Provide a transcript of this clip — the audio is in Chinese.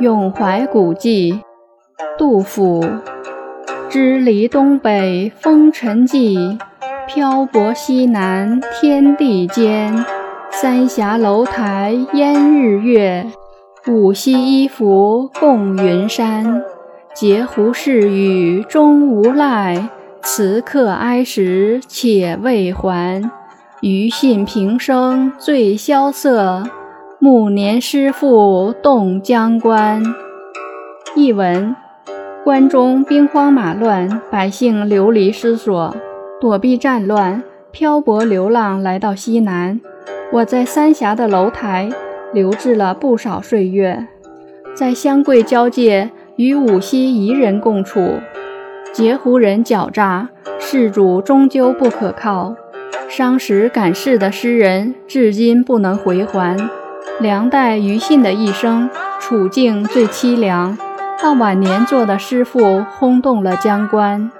咏怀古迹，杜甫。支离东北风尘际，漂泊西南天地间。三峡楼台烟日月，五溪衣服共云山。截胡逝语终无赖，辞客哀时且未还。余信平生最萧瑟。暮年诗赋动江关。译文：关中兵荒马乱，百姓流离失所，躲避战乱，漂泊流浪来到西南。我在三峡的楼台留置了不少岁月，在湘桂交界与五溪彝人共处。截胡人狡诈，事主终究不可靠。伤时感世的诗人至今不能回还。梁代于信的一生处境最凄凉，到晚年做的诗赋轰动了江关。